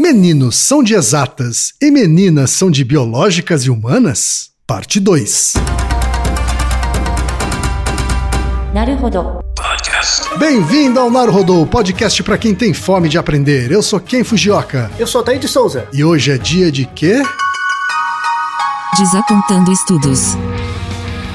Meninos são de exatas e meninas são de biológicas e humanas? Parte 2. Naruhodo. Bem-vindo ao Naruhodô, podcast para quem tem fome de aprender. Eu sou Ken Fujioka Eu sou Taí de Souza. e hoje é dia de quê? Desapontando estudos.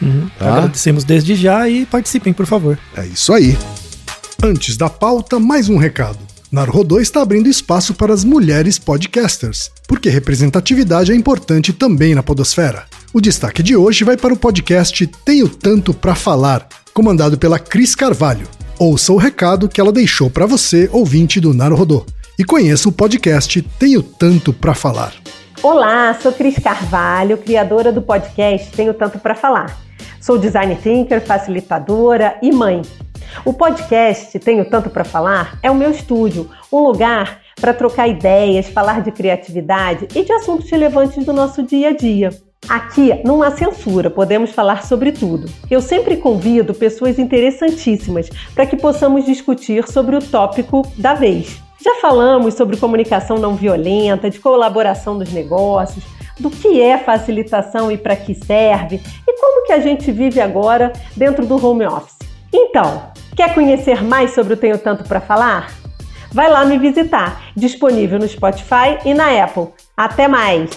Uhum. Tá. Agradecemos desde já e participem, por favor. É isso aí. Antes da pauta, mais um recado. Narodô está abrindo espaço para as mulheres podcasters, porque representatividade é importante também na podosfera. O destaque de hoje vai para o podcast Tenho Tanto Pra Falar, comandado pela Cris Carvalho. Ouça o recado que ela deixou para você, ouvinte do Narodô, e conheça o podcast Tenho Tanto Pra Falar. Olá, sou Cris Carvalho, criadora do podcast Tenho Tanto para Falar. Sou design thinker, facilitadora e mãe. O podcast Tenho Tanto para Falar é o meu estúdio, um lugar para trocar ideias, falar de criatividade e de assuntos relevantes do nosso dia a dia. Aqui não há censura, podemos falar sobre tudo. Eu sempre convido pessoas interessantíssimas para que possamos discutir sobre o tópico da vez. Já falamos sobre comunicação não violenta, de colaboração dos negócios, do que é facilitação e para que serve e como que a gente vive agora dentro do home office. Então, quer conhecer mais sobre o Tenho Tanto para Falar? Vai lá me visitar, disponível no Spotify e na Apple. Até mais!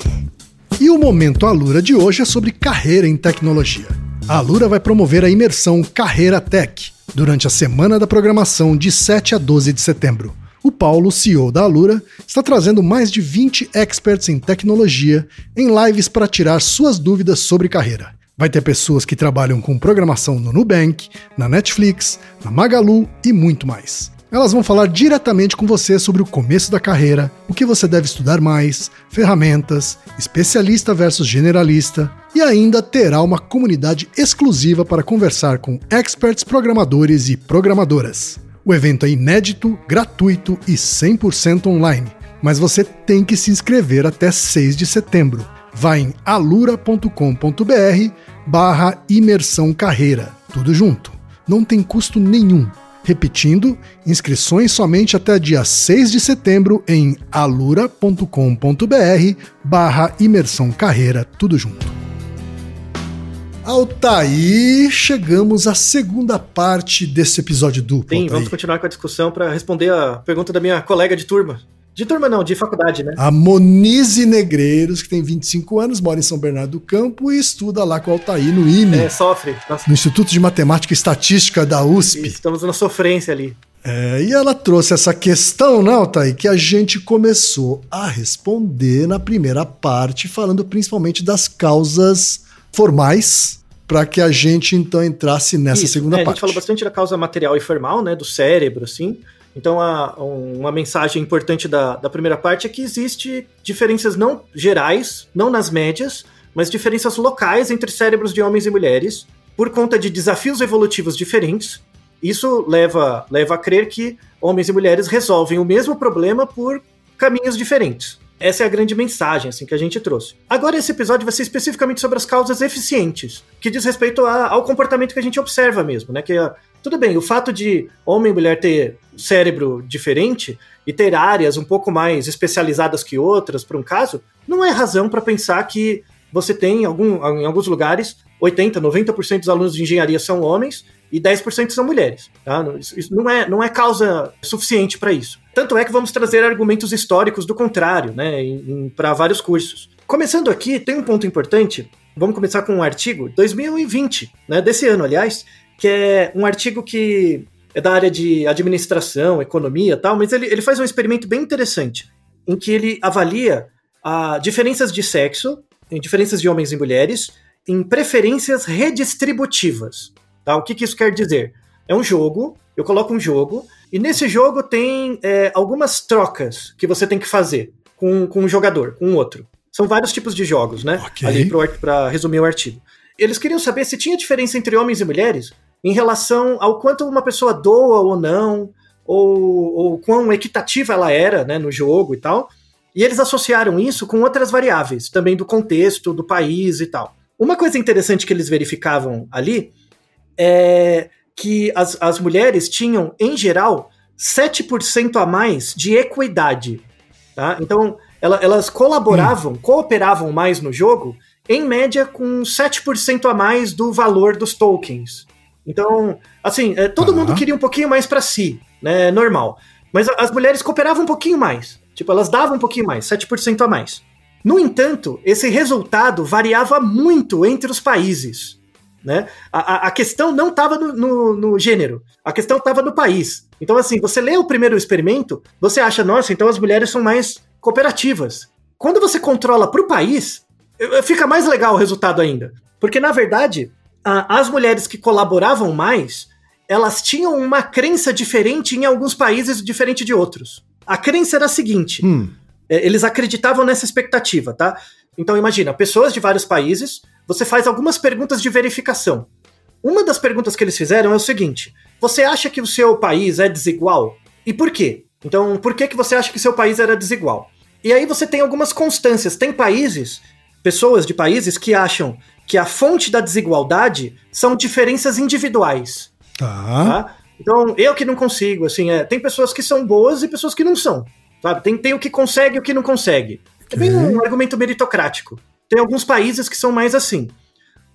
E o Momento Alura de hoje é sobre carreira em tecnologia. A Alura vai promover a imersão Carreira Tech durante a semana da programação de 7 a 12 de setembro. O Paulo, CEO da Alura, está trazendo mais de 20 experts em tecnologia em lives para tirar suas dúvidas sobre carreira. Vai ter pessoas que trabalham com programação no Nubank, na Netflix, na Magalu e muito mais. Elas vão falar diretamente com você sobre o começo da carreira, o que você deve estudar mais, ferramentas, especialista versus generalista e ainda terá uma comunidade exclusiva para conversar com experts programadores e programadoras. O evento é inédito, gratuito e 100% online, mas você tem que se inscrever até 6 de setembro. Vá em alura.com.br barra imersão carreira, tudo junto. Não tem custo nenhum. Repetindo, inscrições somente até dia 6 de setembro em alura.com.br barra imersão carreira, tudo junto. Altaí, chegamos à segunda parte desse episódio duplo. Sim, Altaí. vamos continuar com a discussão para responder a pergunta da minha colega de turma. De turma não, de faculdade, né? A Monize Negreiros, que tem 25 anos, mora em São Bernardo do Campo e estuda lá com o Altair no IME, É, sofre. Nossa, no Instituto de Matemática e Estatística da USP. estamos na sofrência ali. É, e ela trouxe essa questão, né, Altair, que a gente começou a responder na primeira parte, falando principalmente das causas formais, para que a gente então entrasse nessa Isso, segunda é, A parte. gente falou bastante da causa material e formal, né, do cérebro, assim. Então, a, um- uma mensagem importante da, da primeira parte é que existe diferenças não gerais, não nas médias, mas diferenças locais entre cérebros de homens e mulheres, por conta de desafios evolutivos diferentes. Isso leva, leva a crer que homens e mulheres resolvem o mesmo problema por caminhos diferentes. Essa é a grande mensagem assim que a gente trouxe. Agora esse episódio vai ser especificamente sobre as causas eficientes, que diz respeito a, ao comportamento que a gente observa mesmo, né? Que é, tudo bem, o fato de homem e mulher ter cérebro diferente e ter áreas um pouco mais especializadas que outras para um caso, não é razão para pensar que você tem algum, em alguns lugares 80, 90% dos alunos de engenharia são homens e 10% são mulheres. Tá? Isso não é, não é causa suficiente para isso. Tanto é que vamos trazer argumentos históricos do contrário, né, para vários cursos. Começando aqui, tem um ponto importante. Vamos começar com um artigo 2020, né, desse ano, aliás, que é um artigo que é da área de administração, economia, tal, mas ele, ele faz um experimento bem interessante, em que ele avalia a diferenças de sexo, diferenças de homens e mulheres, em preferências redistributivas. Tá? O que, que isso quer dizer? É um jogo, eu coloco um jogo, e nesse jogo tem é, algumas trocas que você tem que fazer com, com um jogador, com um outro. São vários tipos de jogos, né? Okay. Ali para resumir o artigo. Eles queriam saber se tinha diferença entre homens e mulheres em relação ao quanto uma pessoa doa ou não, ou, ou quão equitativa ela era né, no jogo e tal. E eles associaram isso com outras variáveis, também do contexto, do país e tal. Uma coisa interessante que eles verificavam ali é que as, as mulheres tinham, em geral, 7% a mais de equidade. Tá? Então, ela, elas colaboravam, hum. cooperavam mais no jogo, em média com 7% a mais do valor dos tokens. Então, assim, é, todo mundo queria um pouquinho mais para si, né? Normal. Mas as mulheres cooperavam um pouquinho mais. Tipo, elas davam um pouquinho mais, 7% a mais. No entanto, esse resultado variava muito entre os países. Né? A, a questão não estava no, no, no, gênero, a questão estava no país. Então, assim, você lê o primeiro experimento, você acha, nossa, então as mulheres são mais cooperativas. Quando você controla para o país, fica mais legal o resultado ainda. Porque, na verdade, a, as mulheres que colaboravam mais, elas tinham uma crença diferente em alguns países, diferente de outros. A crença era a seguinte: hum. É, eles acreditavam nessa expectativa, tá? Então, imagina, pessoas de vários países você faz algumas perguntas de verificação. Uma das perguntas que eles fizeram é o seguinte: você acha que o seu país é desigual? E por quê? Então, por que, que você acha que seu país era desigual? E aí você tem algumas constâncias. Tem países, pessoas de países que acham que a fonte da desigualdade são diferenças individuais. Tá. tá? Então, eu que não consigo, assim, é, tem pessoas que são boas e pessoas que não são. Sabe? Tem, tem o que consegue e o que não consegue. É bem um argumento meritocrático. Tem alguns países que são mais assim.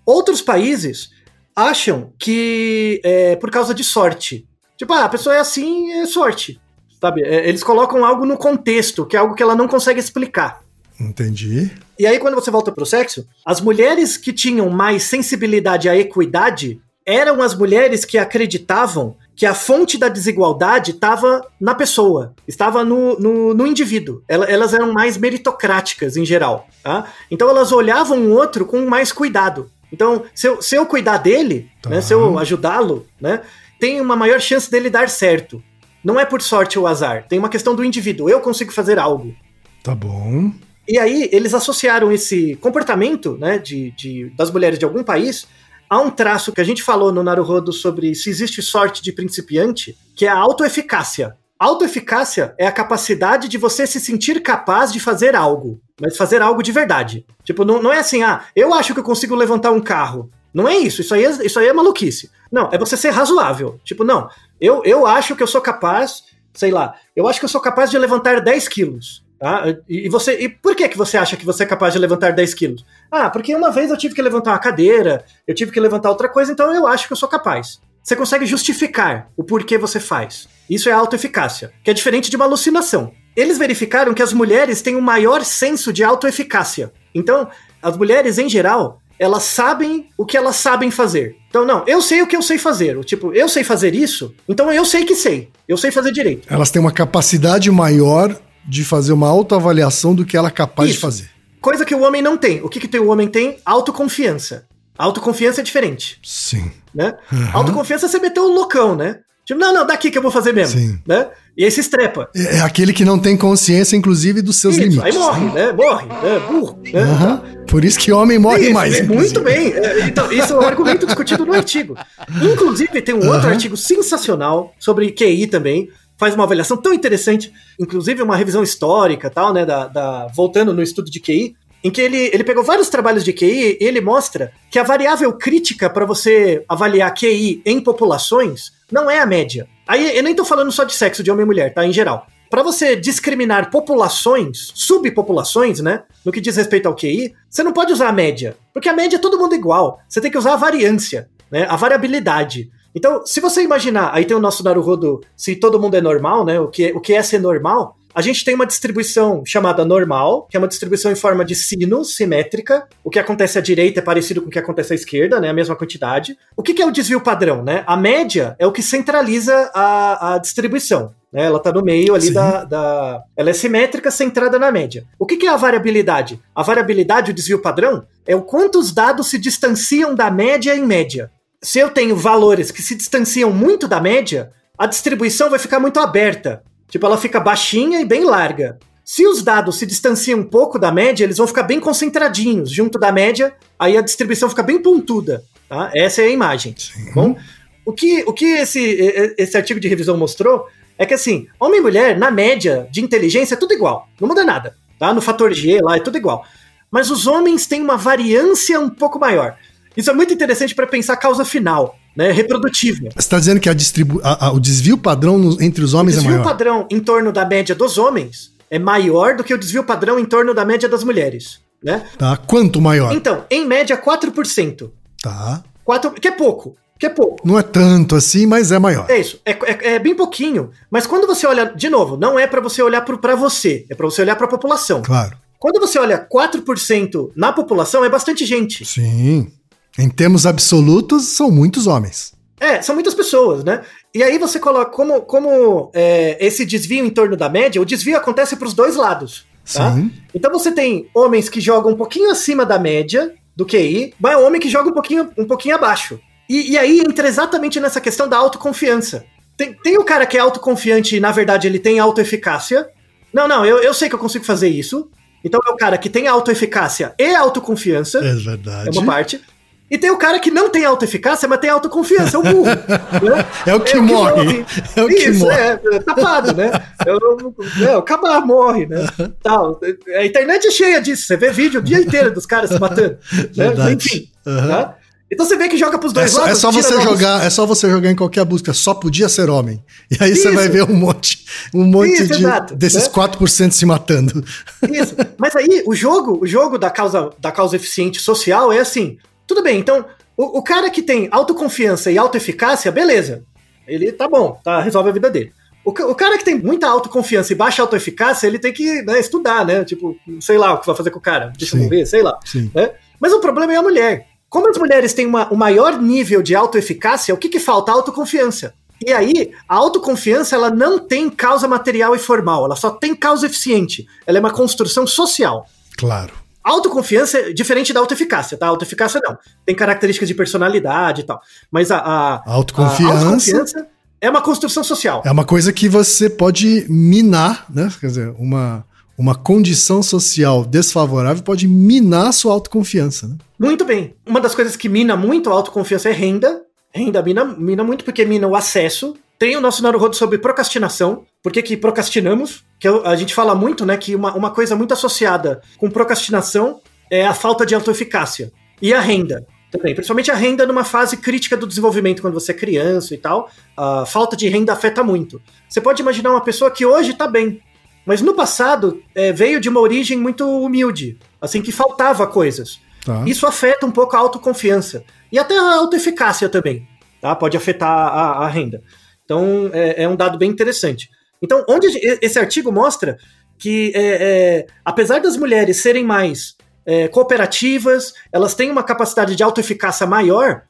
Outros países acham que é por causa de sorte. Tipo, ah, a pessoa é assim, é sorte. Sabe? É, eles colocam algo no contexto, que é algo que ela não consegue explicar. Entendi. E aí, quando você volta pro sexo, as mulheres que tinham mais sensibilidade à equidade eram as mulheres que acreditavam que a fonte da desigualdade estava na pessoa, estava no, no, no indivíduo. Elas eram mais meritocráticas em geral. Tá? Então elas olhavam o outro com mais cuidado. Então, se eu, se eu cuidar dele, tá. né, se eu ajudá-lo, né, tem uma maior chance dele dar certo. Não é por sorte ou azar, tem uma questão do indivíduo. Eu consigo fazer algo. Tá bom. E aí, eles associaram esse comportamento né, de, de, das mulheres de algum país há um traço que a gente falou no Naruhodo sobre se existe sorte de principiante, que é a autoeficácia. Autoeficácia é a capacidade de você se sentir capaz de fazer algo, mas fazer algo de verdade. Tipo, não, não é assim, ah, eu acho que eu consigo levantar um carro. Não é isso, isso aí é, isso aí é maluquice. Não, é você ser razoável. Tipo, não, eu, eu acho que eu sou capaz, sei lá, eu acho que eu sou capaz de levantar 10 quilos. Tá? E, você, e por que, que você acha que você é capaz de levantar 10 quilos? Ah, porque uma vez eu tive que levantar uma cadeira, eu tive que levantar outra coisa, então eu acho que eu sou capaz. Você consegue justificar o porquê você faz. Isso é autoeficácia, que é diferente de uma alucinação. Eles verificaram que as mulheres têm um maior senso de autoeficácia. Então, as mulheres, em geral, elas sabem o que elas sabem fazer. Então, não, eu sei o que eu sei fazer. Tipo, eu sei fazer isso, então eu sei que sei. Eu sei fazer direito. Elas têm uma capacidade maior de fazer uma autoavaliação do que ela é capaz Isso. de fazer. Coisa que o homem não tem. O que, que o homem tem? Autoconfiança. Autoconfiança é diferente. Sim. Né? Uhum. Autoconfiança é você meteu o loucão, né? Tipo, não, não, daqui que eu vou fazer mesmo. Sim. Né? E aí se estrepa. É, é aquele que não tem consciência, inclusive, dos seus isso, limites. Aí morre, né? Morre, né? Burro. Né? Uhum. Por isso que homem morre isso, mais. É, muito bem. É, então, isso é um argumento discutido no artigo. Inclusive, tem um outro artigo sensacional sobre QI também, faz uma avaliação tão interessante, inclusive uma revisão histórica, tal, né, da, da voltando no estudo de QI, em que ele, ele pegou vários trabalhos de QI e ele mostra que a variável crítica para você avaliar QI em populações não é a média. Aí eu nem tô falando só de sexo, de homem e mulher, tá? Em geral. Para você discriminar populações, subpopulações, né? No que diz respeito ao QI, você não pode usar a média. Porque a média é todo mundo igual. Você tem que usar a variância, né? A variabilidade. Então, se você imaginar, aí tem o nosso Naruhodo, se todo mundo é normal, né? O que, o que é ser normal? A gente tem uma distribuição chamada normal, que é uma distribuição em forma de sino, simétrica. O que acontece à direita é parecido com o que acontece à esquerda, né? A mesma quantidade. O que, que é o desvio padrão, né? A média é o que centraliza a, a distribuição. Né? Ela está no meio ali da, da, Ela é simétrica, centrada na média. O que, que é a variabilidade? A variabilidade, o desvio padrão, é o quanto os dados se distanciam da média em média. Se eu tenho valores que se distanciam muito da média, a distribuição vai ficar muito aberta. Tipo, ela fica baixinha e bem larga. Se os dados se distanciam um pouco da média, eles vão ficar bem concentradinhos junto da média, aí a distribuição fica bem pontuda. Tá? Essa é a imagem. Bom, o que, o que esse, esse artigo de revisão mostrou é que assim, homem e mulher, na média de inteligência, é tudo igual. Não muda nada. Tá? No fator G lá é tudo igual. Mas os homens têm uma variância um pouco maior. Isso é muito interessante para pensar a causa final né, reprodutível. Você está dizendo que a distribu a, a, o desvio padrão no, entre os homens é maior? O desvio padrão em torno da média dos homens é maior do que o desvio padrão em torno da média das mulheres. Né? Tá, quanto maior? Então, em média, 4%. Tá. 4, que é pouco. Que é pouco. Não é tanto assim, mas é maior. É isso. É, é, é bem pouquinho. Mas quando você olha, de novo, não é para você olhar para você, é para você olhar para a população. Claro. Quando você olha 4% na população, é bastante gente. Sim. Em termos absolutos, são muitos homens. É, são muitas pessoas, né? E aí você coloca como, como é, esse desvio em torno da média, o desvio acontece para os dois lados. Tá? Sim. Então você tem homens que jogam um pouquinho acima da média do QI, mas homem que joga um pouquinho, um pouquinho abaixo. E, e aí entra exatamente nessa questão da autoconfiança. Tem, tem o cara que é autoconfiante e, na verdade, ele tem autoeficácia. Não, não, eu, eu sei que eu consigo fazer isso. Então é o cara que tem autoeficácia e autoconfiança. É verdade. É uma parte. E tem o cara que não tem autoeficácia, mas tem autoconfiança, é o burro. né? É o que, é morre. que morre. É o que Isso, morre. É, é tapado, né? É o, é, o morre, né? Tal. A internet é cheia disso. Você vê vídeo o dia inteiro dos caras se matando. Né? Enfim. Uhum. Tá? Então você vê que joga pros dois é só, lados. É só você jogar, é só você jogar em qualquer busca, só podia ser homem. E aí Isso. você vai ver um monte, um monte Isso, de, exato, desses né? 4% se matando. Isso. Mas aí o jogo, o jogo da causa da causa eficiente social é assim, tudo bem, então, o, o cara que tem autoconfiança e autoeficácia, beleza. Ele tá bom, tá, resolve a vida dele. O, o cara que tem muita autoconfiança e baixa autoeficácia, ele tem que né, estudar, né? Tipo, sei lá o que vai fazer com o cara, deixa eu ver, sei lá. Né? Mas o problema é a mulher. Como as mulheres têm uma, um maior nível de autoeficácia, o que, que falta? Autoconfiança. E aí, a autoconfiança ela não tem causa material e formal, ela só tem causa eficiente. Ela é uma construção social. Claro. Autoconfiança é diferente da autoeficácia, tá? Autoeficácia não. Tem características de personalidade e tal. Mas a, a, autoconfiança, a autoconfiança é uma construção social. É uma coisa que você pode minar, né? Quer dizer, uma, uma condição social desfavorável pode minar a sua autoconfiança, né? Muito bem. Uma das coisas que mina muito a autoconfiança é renda. Renda mina, mina muito porque mina o acesso. Tem o nosso Naruhodo sobre procrastinação. Por que, que procrastinamos? Que a gente fala muito, né, que uma, uma coisa muito associada com procrastinação é a falta de autoeficácia. E a renda também. Principalmente a renda numa fase crítica do desenvolvimento, quando você é criança e tal. A falta de renda afeta muito. Você pode imaginar uma pessoa que hoje está bem, mas no passado é, veio de uma origem muito humilde, assim, que faltava coisas. Tá. Isso afeta um pouco a autoconfiança. E até a autoeficácia também. Tá? Pode afetar a, a renda. Então, é, é um dado bem interessante. Então, onde esse artigo mostra que, é, é, apesar das mulheres serem mais é, cooperativas, elas têm uma capacidade de autoeficácia maior,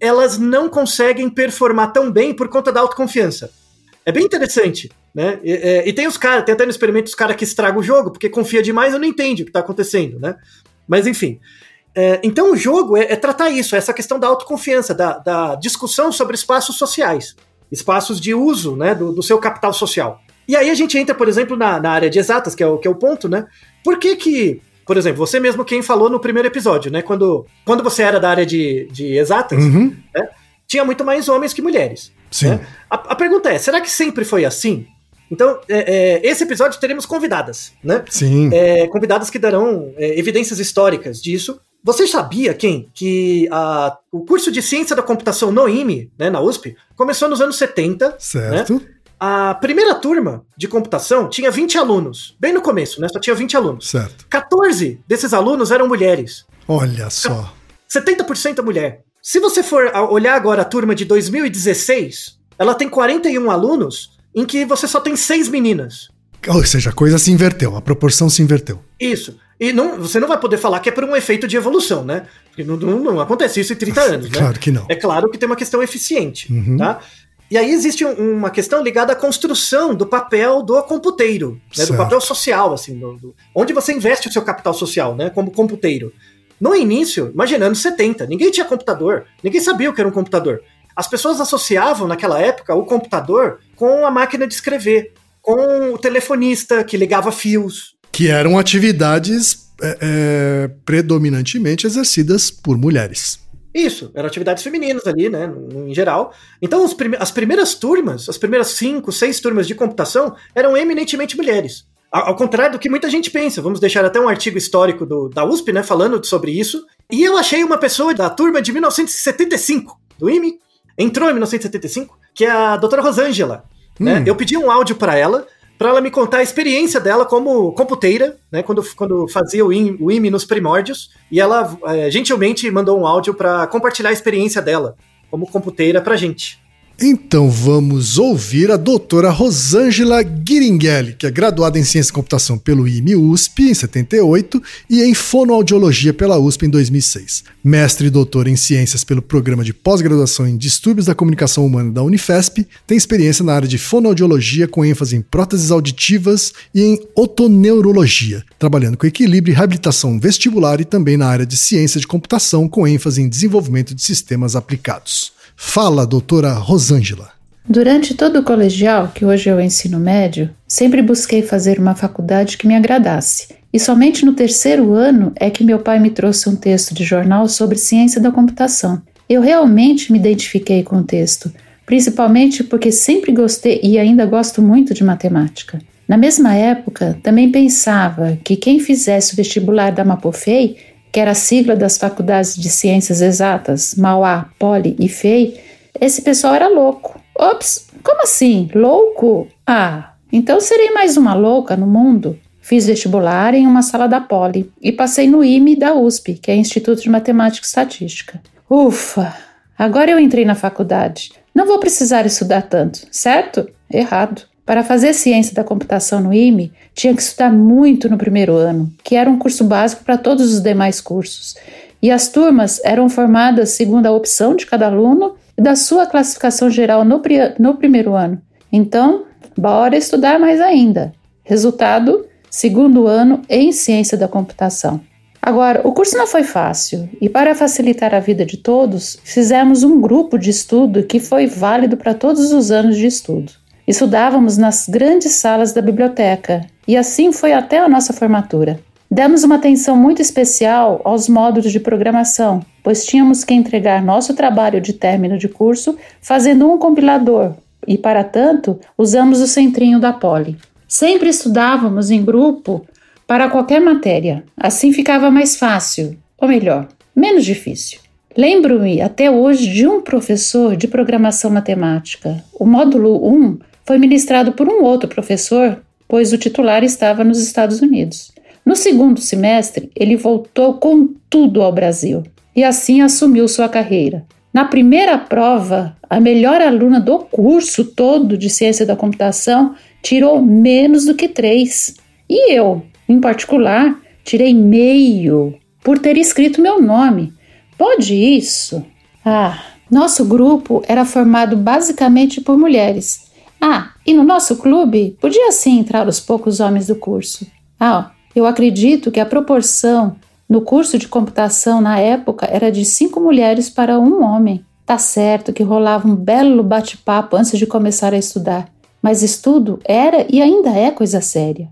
elas não conseguem performar tão bem por conta da autoconfiança. É bem interessante, né? E, é, e tem os caras, tem até no experimento os caras que estragam o jogo, porque confia demais e não entende o que está acontecendo, né? Mas enfim. É, então o jogo é, é, tratar isso, essa questão da autoconfiança, da, da discussão sobre espaços sociais espaços de uso né, do, do, seu capital social. E aí a gente entra, por exemplo, na, na área de exatas, que é, o, que é o ponto, né? Por que que, por exemplo, você mesmo quem falou no primeiro episódio, né? Quando, quando você era da área de, de exatas, uhum. né, tinha muito mais homens que mulheres. Sim. né? A, a pergunta é: será que sempre foi assim? Então, é, é, esse episódio teremos convidadas, né? Sim. É, convidadas que darão é, evidências históricas disso. Você sabia, quem, que a- o curso de ciência da computação no IME, né, na USP, começou nos anos 70. Certo. A primeira turma de computação tinha 20 alunos, bem no começo, né? Só tinha 20 alunos. Certo. 14 desses alunos eram mulheres. Olha só. 70% mulher. Se você for olhar agora a turma de 2016, ela tem 41 alunos, em que você só tem 6 meninas. Ou seja, a coisa se inverteu, a proporção se inverteu. Isso. E não, você não vai poder falar que é por um efeito de evolução, né? Porque não, não- não acontece isso em 30 anos, né? Claro que não. É claro que tem uma questão eficiente, Uhum. tá? E aí existe um- uma questão ligada à construção do papel do computeiro, né? do papel social, assim, do- do- onde você investe o seu capital social, né? Como computeiro. No início, imagina, anos 70, ninguém tinha computador, ninguém sabia o que era um computador. As pessoas associavam naquela época o computador com a máquina de escrever, com o telefonista que ligava fios, Que eram atividades é, é, predominantemente exercidas por mulheres. Isso, eram atividades femininas ali, né, em geral. Então, prime- as primeiras turmas, as primeiras cinco, seis turmas de computação eram eminentemente mulheres. Ao, ao contrário do que muita gente pensa. Vamos deixar até um artigo histórico do- da USP, né, falando sobre isso. E eu achei uma pessoa da turma de 1975, do IME, entrou em 1975, que é a doutora Rosângela. Né? Hum. Eu pedi um áudio para ela, para ela me contar a experiência dela como computeira, né, quando, quando fazia o IME, o IME nos primórdios, e ela eh, gentilmente mandou um áudio para compartilhar a experiência dela como computeira pra gente. Então vamos ouvir a doutora Rosângela Guiringhelli, que é graduada em Ciência e Computação pelo IME USP em 78 e em Fonoaudiologia pela USP em 2006. Mestre e doutora em Ciências pelo Programa de Pós-Graduação em Distúrbios da Comunicação Humana da Unifesp, tem experiência na área de fonoaudiologia com ênfase em próteses auditivas e em otoneurologia, trabalhando com equilíbrio e reabilitação vestibular e também na área de ciência de computação com ênfase em desenvolvimento de sistemas aplicados. Fala, doutora Rosângela. Durante todo o colegial, que hoje é o ensino médio, sempre busquei fazer uma faculdade que me agradasse. E somente no terceiro ano é que meu pai me trouxe um texto de jornal sobre ciência da computação. Eu realmente me identifiquei com o texto, principalmente porque sempre gostei e ainda gosto muito de matemática. Na mesma época, também pensava que quem fizesse o vestibular da Mapofei, que era a sigla das faculdades de ciências exatas, Mauá, Poli e FEI, esse pessoal era louco. Ops, como assim? Louco? Ah, então serei mais uma louca no mundo. Fiz vestibular em uma sala da Poli e passei no IME da USP, que é Instituto de Matemática e Estatística. Ufa! Agora eu entrei na faculdade. Não vou precisar estudar tanto, certo? Errado. Para fazer ciência da computação no IME, tinha que estudar muito no primeiro ano, que era um curso básico para todos os demais cursos. E as turmas eram formadas segundo a opção de cada aluno e da sua classificação geral no, no primeiro ano. Então, bora estudar mais ainda. Resultado: segundo ano em ciência da computação. Agora, o curso não foi fácil e, para facilitar a vida de todos, fizemos um grupo de estudo que foi válido para todos os anos de estudo. Estudávamos nas grandes salas da biblioteca e assim foi até a nossa formatura. Demos uma atenção muito especial aos módulos de programação, pois tínhamos que entregar nosso trabalho de término de curso fazendo um compilador e, para tanto, usamos o centrinho da Poli. Sempre estudávamos em grupo para qualquer matéria, assim ficava mais fácil, ou melhor, menos difícil. Lembro-me até hoje de um professor de programação matemática. O módulo 1 foi ministrado por um outro professor, pois o titular estava nos Estados Unidos. No segundo semestre, ele voltou com tudo ao Brasil e assim assumiu sua carreira. Na primeira prova, a melhor aluna do curso todo de ciência da computação tirou menos do que três. E eu, em particular, tirei meio por ter escrito meu nome. Pode isso? Ah, nosso grupo era formado basicamente por mulheres. Ah, e no nosso clube podia sim entrar os poucos homens do curso. Ah, eu acredito que a proporção no curso de computação na época era de cinco mulheres para um homem. Tá certo que rolava um belo bate-papo antes de começar a estudar, mas estudo era e ainda é coisa séria.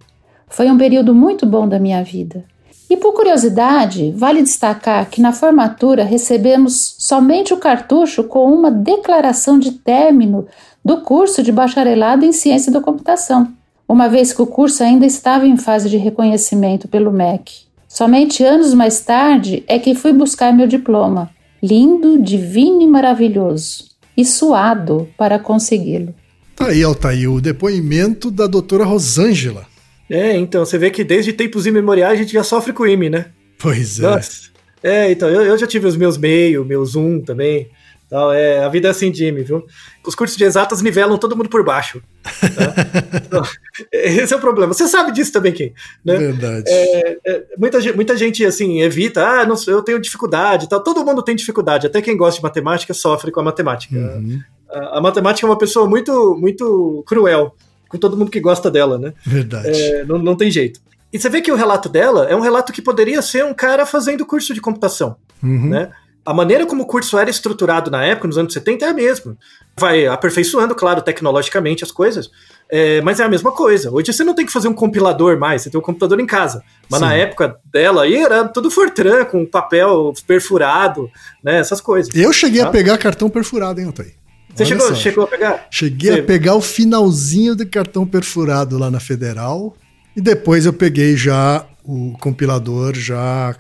Foi um período muito bom da minha vida. E por curiosidade, vale destacar que na formatura recebemos somente o cartucho com uma declaração de término do curso de bacharelado em ciência da computação, uma vez que o curso ainda estava em fase de reconhecimento pelo MEC. Somente anos mais tarde é que fui buscar meu diploma, lindo, divino e maravilhoso, e suado para consegui-lo. Tá aí, Altair, o depoimento da doutora Rosângela. É, então, você vê que desde tempos imemoriais a gente já sofre com IME, né? Pois é. Nossa. É, então, eu, eu já tive os meus meio, meus um também. Tal, é, a vida é assim de IME, viu? Os cursos de exatas nivelam todo mundo por baixo. Tá? Então, esse é o problema. Você sabe disso também, Kim. Né? Verdade. É, é, muita, gente- muita gente, assim, evita, ah, não, sei, eu tenho dificuldade tal. Todo mundo tem dificuldade. Até quem gosta de matemática sofre com a matemática. Uhum, A, a matemática é uma pessoa muito, muito cruel com todo mundo que gosta dela, né? verdade. É, não, não tem jeito. E você vê que o relato dela é um relato que poderia ser um cara fazendo curso de computação, Uhum. né? A maneira como o curso era estruturado na época, nos anos 70, é a mesma. Vai aperfeiçoando, claro, tecnologicamente as coisas, é, mas é a mesma coisa. Hoje você não tem que fazer um compilador mais, você tem um computador em casa. Mas Sim. na época dela aí era tudo Fortran, com papel perfurado, né? Essas coisas. Eu cheguei a Tá. pegar cartão perfurado, hein, Altair? Você chegou, só. chegou a pegar? Cheguei Você- a pegar o finalzinho do cartão perfurado lá na Federal e depois eu peguei já o compilador, já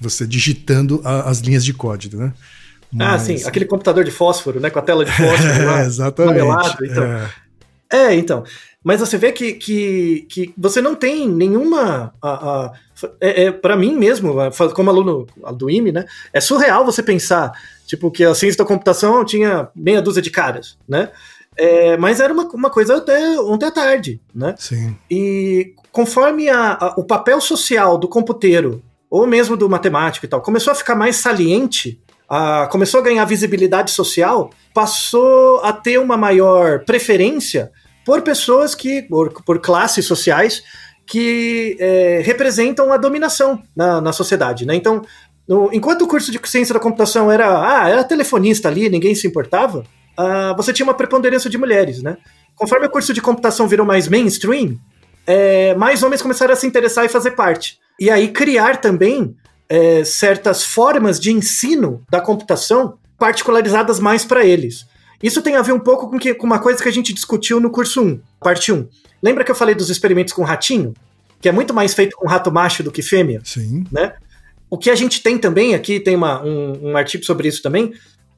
você digitando a- as linhas de código, né? Ah, Mas- sim, aquele computador de fósforo, né? Com a tela de fósforo lá. É, exatamente. amarelado, então. É. É, então. Mas você vê que, que, que você não tem nenhuma. A, a, é, é, para mim mesmo, como aluno do IME, né? É surreal você pensar, tipo, que a ciência da computação tinha meia dúzia de caras, né? É, mas era uma, uma coisa até ontem à tarde, né? Sim. E conforme a- a- o papel social do computeiro, ou mesmo do matemático e tal, começou a ficar mais saliente, a- começou a ganhar visibilidade social, passou a ter uma maior preferência por pessoas que, por, por classes sociais, que é, representam a dominação na, na sociedade, né? Então, no- enquanto o curso de ciência da computação era, ah, era telefonista ali, ninguém se importava, ah, você tinha uma preponderância de mulheres, né? Conforme o curso de computação virou mais mainstream, é, mais homens começaram a se interessar e fazer parte. E aí criar também é, certas formas de ensino da computação particularizadas mais para eles. Isso tem a ver um pouco com, que- com uma coisa que a gente discutiu no curso 1, parte 1. Lembra que eu falei dos experimentos com ratinho? Que é muito mais feito com rato macho do que fêmea? Sim. né? O que a gente tem também, aqui tem uma- um, um artigo sobre isso também,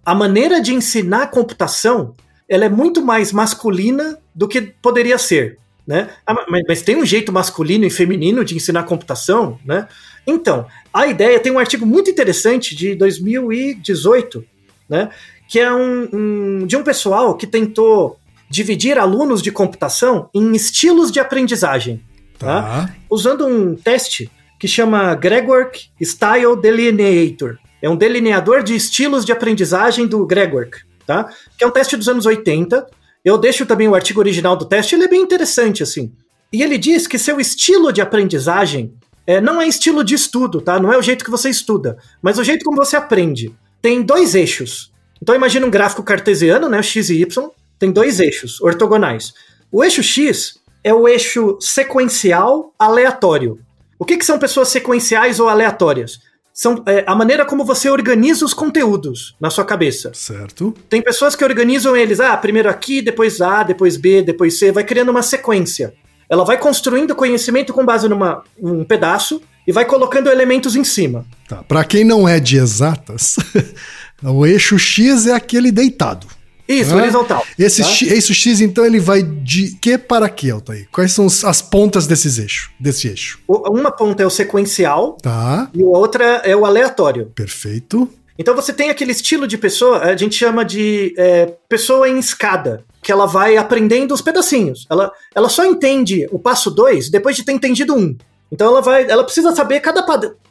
a maneira de ensinar computação, ela é muito mais masculina do que poderia ser, né? Ah, Mas, mas tem um jeito masculino e feminino de ensinar computação, né? Então, a ideia, tem um artigo muito interessante de 2018, né? Que é um, um- de um pessoal que tentou dividir alunos de computação em estilos de aprendizagem Tá. usando um teste que chama Gregwork Style Delineator. É um delineador de estilos de aprendizagem do Gregwork, tá? Que é um teste dos anos 80. Eu deixo também o artigo original do teste, ele é bem interessante, assim. E ele diz que seu estilo de aprendizagem é, não é estilo de estudo, tá? Não é o jeito que você estuda, mas o jeito como você aprende. Tem dois eixos. Então imagina um gráfico cartesiano, né? X e Y. Tem dois eixos ortogonais. O eixo X é o eixo sequencial aleatório. O que, que são pessoas sequenciais ou aleatórias? São é, a maneira como você organiza os conteúdos na sua cabeça. Certo. Tem pessoas que organizam eles, ah, primeiro aqui, depois A, depois B, depois C, vai criando uma sequência. Ela vai construindo conhecimento com base numa um pedaço e vai colocando elementos em cima. Tá. Para quem não é de exatas, o eixo X é aquele deitado. Isso, Ah, horizontal. Esse tá? X- eixo X, então, ele vai de que para que, Altair? Quais são as pontas desses eixos, desse eixo? Uma ponta é o sequencial Tá, e a outra é o aleatório. perfeito. Então você tem aquele estilo de pessoa, a gente chama de é, pessoa em escada, que ela vai aprendendo os pedacinhos. Ela, ela só entende o passo 2 depois de ter entendido um. Então ela vai, ela precisa saber cada,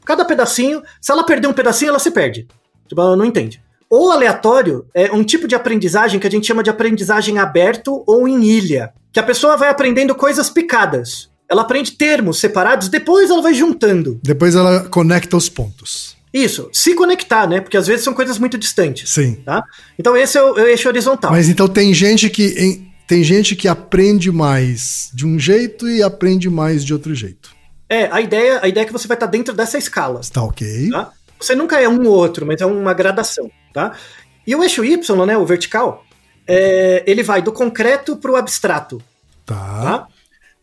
cada pedacinho. Se ela perder um pedacinho, ela se perde. Tipo, ela não entende. O aleatório é um tipo de aprendizagem que a gente chama de aprendizagem aberto ou em ilha, que a pessoa vai aprendendo coisas picadas. Ela aprende termos separados, depois ela vai juntando. Depois ela conecta os pontos. Isso, se conectar, né? Porque às vezes são coisas muito distantes. Sim. Tá? Então esse é o, é eixo horizontal. Mas então tem gente que em- tem gente que aprende mais de um jeito e aprende mais de outro jeito. É, a ideia, a ideia é que você vai estar dentro dessa escala. Tá ok. Tá? Você nunca é um ou outro, mas é uma gradação, tá? E o eixo Y, né, o vertical, é, ele vai do concreto para o abstrato, Tá. tá?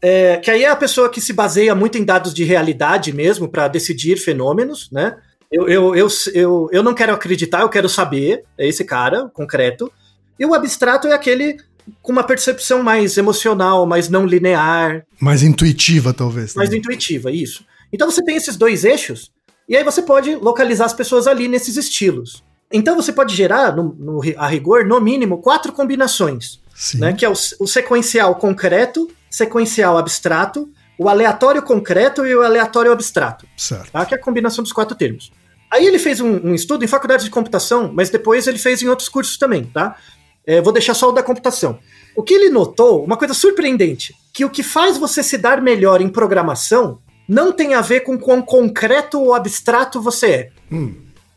É, que aí é a pessoa que se baseia muito em dados de realidade mesmo para decidir fenômenos, né? Eu, eu, eu, eu, eu não quero acreditar, eu quero saber, é esse cara, concreto. E o abstrato é aquele com uma percepção mais emocional, mais não linear, Mais intuitiva, talvez. mais né? intuitiva, isso. Então você tem esses dois eixos, e aí você pode localizar as pessoas ali nesses estilos. Então você pode gerar, no, no, a rigor, no mínimo, quatro combinações, Sim. né? Que é o, o sequencial concreto, sequencial abstrato, o aleatório concreto e o aleatório abstrato, Certo. tá? Que é a combinação dos quatro termos. Aí ele fez um, um estudo em faculdade de computação, mas depois ele fez em outros cursos também, tá? É, vou deixar só o da computação. O que ele notou, uma coisa surpreendente, que o que faz você se dar melhor em programação não tem a ver com quão concreto ou abstrato você é. Hum.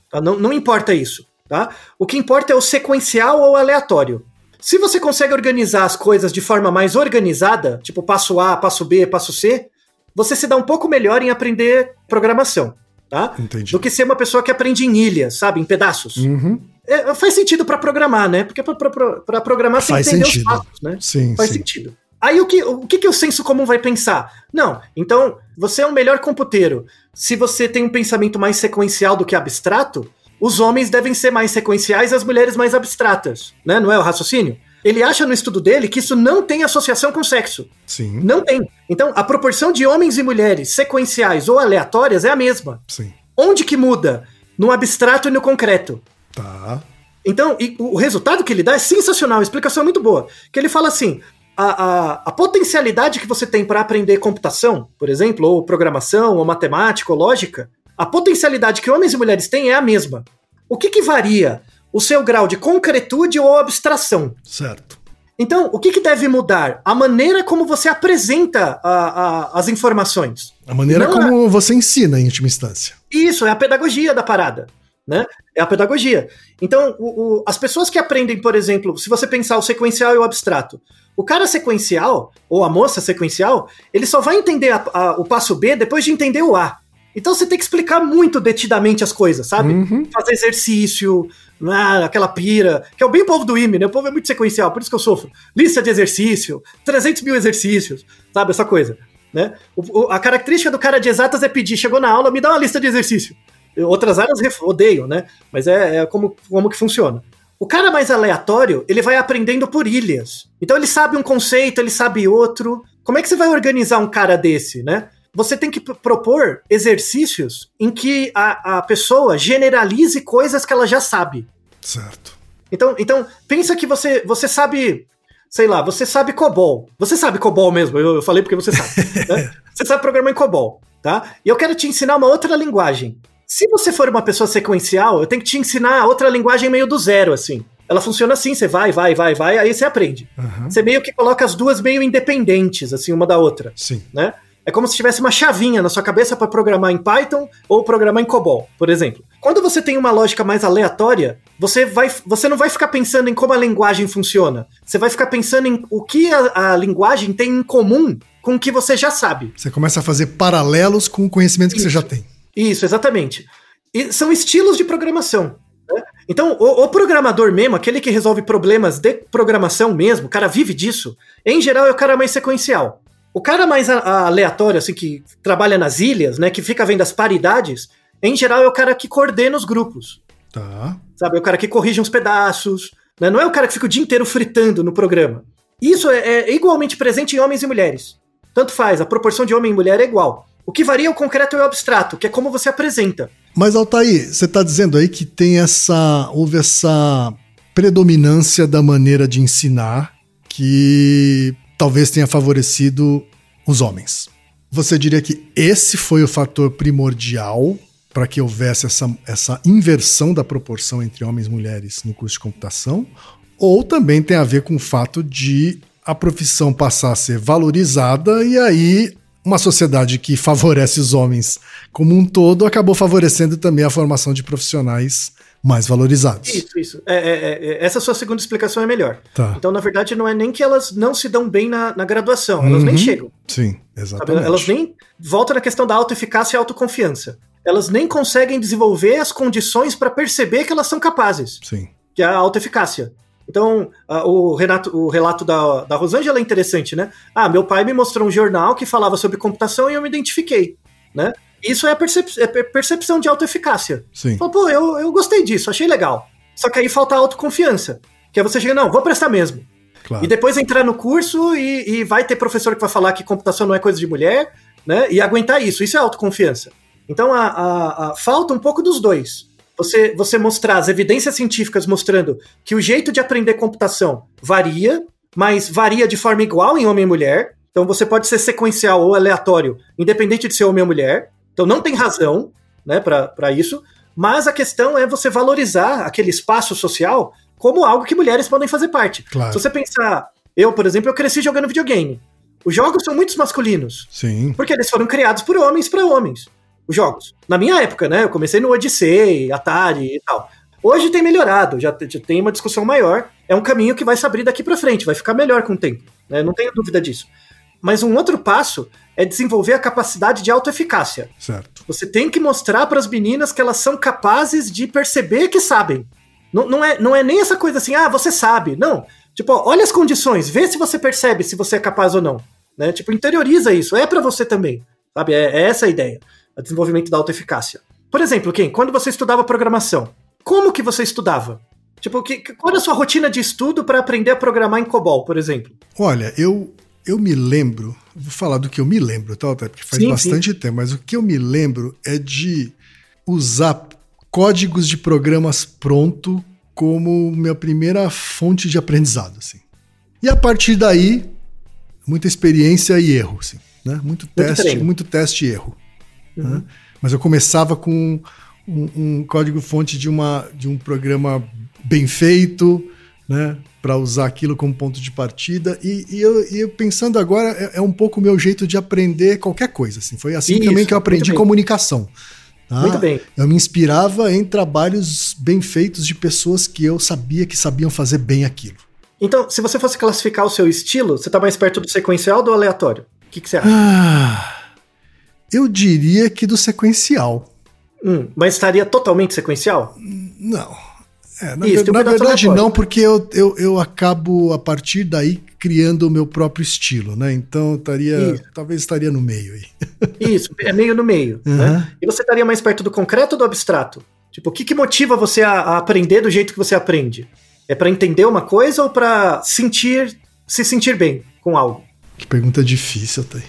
Tá? Não, não importa isso, tá? O que importa é o sequencial ou aleatório. Se você consegue organizar as coisas de forma mais organizada, tipo passo A, passo B, passo C, você se dá um pouco melhor em aprender programação, tá? Entendi. Do que ser uma pessoa que aprende em ilhas, sabe? Em pedaços. Uhum. É, faz sentido pra programar, né? Porque pra programar você Faz entender sentido. os passos, né? Sim, Faz sim. sentido. Aí o que, o que que o senso comum vai pensar? Não, então você é um melhor computeiro. Se você tem um pensamento mais sequencial do que abstrato, os homens devem ser mais sequenciais e as mulheres mais abstratas, né? Não é o raciocínio? Ele acha no estudo dele que isso não tem associação com sexo. Sim. Não tem. Então, a proporção de homens e mulheres sequenciais ou aleatórias é a mesma. Sim. Onde que muda? No abstrato e no concreto. Tá. Então, o resultado que ele dá é sensacional, a explicação é muito boa. Que ele fala assim: a, a, a potencialidade que você tem para aprender computação, por exemplo, ou programação, ou matemática, ou lógica, a potencialidade que homens e mulheres têm é a mesma. O que, que varia? O seu grau de concretude ou abstração. Certo. Então, o que, que deve mudar? A maneira como você apresenta a- as informações. A maneira Não como você ensina em última instância. Isso, é a pedagogia da parada, né? É a pedagogia. Então, o- o- as pessoas que aprendem, por exemplo, se você pensar o sequencial e o abstrato, o cara sequencial, ou a moça sequencial, ele só vai entender a- a- o passo B depois de entender o A. Então você tem que explicar muito detidamente as coisas, sabe? Uhum. Fazer exercício, ah, aquela pira, que é o bem povo do IME, né? O povo é muito sequencial, por isso que eu sofro. Lista de exercício, 300 mil exercícios, sabe? Essa coisa, né? O- o- a característica do cara de exatas é pedir, chegou na aula, me dá uma lista de exercício. Outras áreas odeiam, né? Mas é, é como, como que funciona. O cara mais aleatório, ele vai aprendendo por ilhas. Então ele sabe um conceito, ele sabe outro. Como é que você vai organizar um cara desse, né? Você tem que propor exercícios em que a, a pessoa generalize coisas que ela já sabe. Certo. Então, então pensa que você, você sabe, sei lá, você sabe COBOL. Você sabe COBOL mesmo, eu, eu falei porque você sabe. né? Você sabe programar em COBOL, tá? E eu quero te ensinar uma outra linguagem. Se você for uma pessoa sequencial, eu tenho que te ensinar outra linguagem meio do zero, assim. Ela funciona assim, você vai, vai, vai, vai, aí você aprende. Aham. Você meio que coloca as duas meio independentes, assim, uma da outra Sim. né? É como se tivesse uma chavinha na sua cabeça para programar em Python ou programar em COBOL, por exemplo. Quando você tem uma lógica mais aleatória, você, vai, você não vai ficar pensando em como a linguagem funciona. Você vai ficar pensando em o que a, a linguagem tem em comum com o que você já sabe. Você começa a fazer paralelos com o conhecimento que você já tem. Isso, exatamente. E são estilos de programação. né? Então, o, o programador mesmo, aquele que resolve problemas de programação mesmo, o cara vive disso, em geral é o cara mais sequencial. O cara mais a- a- aleatório, assim, que trabalha nas ilhas, né, que fica vendo as paridades, em geral é o cara que coordena os grupos. Tá. Sabe? É o cara que corrige uns pedaços. né? Não é o cara que fica o dia inteiro fritando no programa. Isso é, é igualmente presente em homens e mulheres. Tanto faz, a proporção de homem e mulher é igual. O que varia é o concreto e o abstrato, que é como você apresenta. Mas, Altair, você está dizendo aí que tem essa. houve essa predominância da maneira de ensinar que talvez tenha favorecido os homens. Você diria que esse foi o fator primordial para que houvesse essa, essa inversão da proporção entre homens e mulheres no curso de computação? Ou também tem a ver com o fato de a profissão passar a ser valorizada e aí uma sociedade que favorece os homens como um todo acabou favorecendo também a formação de profissionais mais valorizados. Isso, isso. É, é, é, essa sua segunda explicação é melhor. Tá. Então, na verdade, não é nem que elas não se dão bem na, na graduação, elas nem Uhum. chegam. Sim, sabe? exatamente. Elas nem. Volta na questão da autoeficácia e autoconfiança. Elas nem conseguem desenvolver as condições para perceber que elas são capazes, Sim. que é a autoeficácia. Então, a- o, Renato, o relato da, da Rosângela é interessante, né? Ah, meu pai me mostrou um jornal que falava sobre computação e eu me identifiquei, né? Isso é, percep é per- percepção de autoeficácia. Sim. Fala, pô, eu, eu gostei disso, achei legal. Só que aí falta a autoconfiança. Que é você chegar, não, vou prestar mesmo. Claro. E depois entrar no curso e, e vai ter professor que vai falar que computação não é coisa de mulher, né? E aguentar isso. Isso é autoconfiança. Então a, a- a- falta um pouco dos dois. Você, você mostrar as evidências científicas mostrando que o jeito de aprender computação varia, mas varia de forma igual em homem e mulher. Então você pode ser sequencial ou aleatório, independente de ser homem ou mulher. Então não tem razão né, para isso. Mas a questão é você valorizar aquele espaço social como algo que mulheres podem fazer parte. Claro. Se você pensar, eu, por exemplo, eu cresci jogando videogame. Os jogos são muitos masculinos, Sim. porque eles foram criados por homens para homens. Os jogos. Na minha época, né? Eu comecei no Odyssey, Atari e tal. Hoje tem melhorado, já, te- já tem uma discussão maior. É um caminho que vai se abrir daqui para frente, vai ficar melhor com o tempo. Né? Não tenho dúvida disso. Mas um outro passo é desenvolver a capacidade de autoeficácia. Certo. Você tem que mostrar para as meninas que elas são capazes de perceber que sabem. Não, não, é, não é nem essa coisa assim, ah, você sabe. Não. Tipo, ó, olha as condições, vê se você percebe se você é capaz ou não. Né? Tipo, interioriza isso, é para você também. Sabe? É, é essa a ideia. O desenvolvimento da autoeficácia. Por exemplo, quem? Quando você estudava programação, como que você estudava? Tipo, que, qual era a sua rotina de estudo para aprender a programar em COBOL, por exemplo? Olha, eu, eu me lembro, vou falar do que eu me lembro, tá? Porque faz Sim, bastante tempo, mas o que eu me lembro é de usar códigos de programas pronto como minha primeira fonte de aprendizado, assim. E a partir daí, muita experiência e erro, assim, né? Muito teste, treino. muito teste e erro. Uhum. né? Mas eu começava com um, um código-fonte de, uma, de um programa bem feito, né? Para usar aquilo como ponto de partida. E, e eu, e eu pensando agora, é, é um pouco o meu jeito de aprender qualquer coisa. Assim. Foi assim Isso, também que eu aprendi comunicação. tá? Muito bem. Eu me inspirava em trabalhos bem feitos de pessoas que eu sabia que sabiam fazer bem aquilo. Então, se você fosse classificar o seu estilo, você tá mais perto do sequencial ou do aleatório? O que, que você acha? Ah, eu diria que do sequencial. Hum, mas estaria totalmente sequencial? Não. É, na Isso, ver- na verdade, não, porque eu, eu, eu acabo, a partir daí, criando o meu próprio estilo, né? Então, estaria, Isso. talvez estaria no meio aí. Isso, é meio no meio. Uhum. Né? E você estaria mais perto do concreto ou do abstrato? Tipo, o que, que motiva você a, a aprender do jeito que você aprende? É pra entender uma coisa ou pra sentir, se sentir bem com algo? Que pergunta difícil, Thay.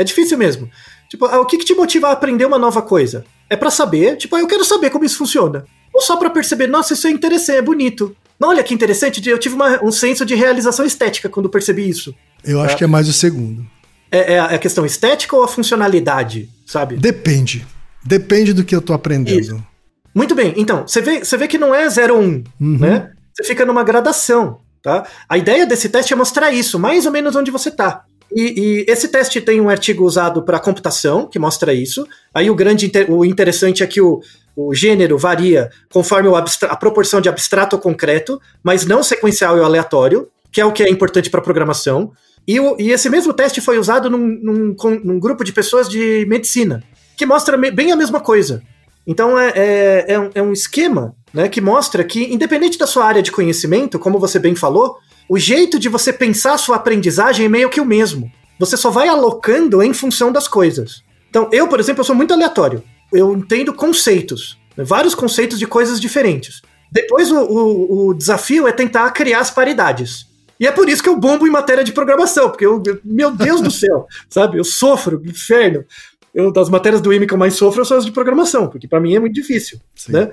É difícil mesmo. Tipo, ah, o que, que te motiva a aprender uma nova coisa? É pra saber, tipo, ah, eu quero saber como isso funciona. Ou só pra perceber, nossa, isso é interessante, é bonito. Não, olha que interessante, eu tive uma- um senso de realização estética quando percebi isso. Eu acho que é mais o segundo. É, é a é a questão estética ou a funcionalidade, sabe? Depende. Depende do que eu tô aprendendo. Isso. Muito bem, então, você vê, você vê que não é 0 ou 1, um, Uhum. né? Você fica numa gradação, tá? A ideia desse teste é mostrar isso, mais ou menos onde você tá. E, e esse teste tem um artigo usado para computação, que mostra isso. Aí o grande o interessante é que o, o gênero varia conforme a proporção de abstrato ou concreto, mas não sequencial e aleatório, que é o que é importante para programação. E, o- e esse mesmo teste foi usado num, num num grupo de pessoas de medicina, que mostra bem a mesma coisa. Então é, é, é um, é um esquema né, que mostra que, independente da sua área de conhecimento, como você bem falou, o jeito de você pensar a sua aprendizagem é meio que o mesmo. Você só vai alocando em função das coisas. Então, eu, por exemplo, eu sou muito aleatório. Eu entendo conceitos, né, vários conceitos de coisas diferentes. Depois, o, o- o desafio é tentar criar as paridades. E é por isso que eu bombo em matéria de programação, porque eu, eu- meu Deus do céu, sabe? Eu sofro, inferno. Eu, das matérias do IME que eu mais sofro são as de programação, porque para mim é muito difícil, Sim. né?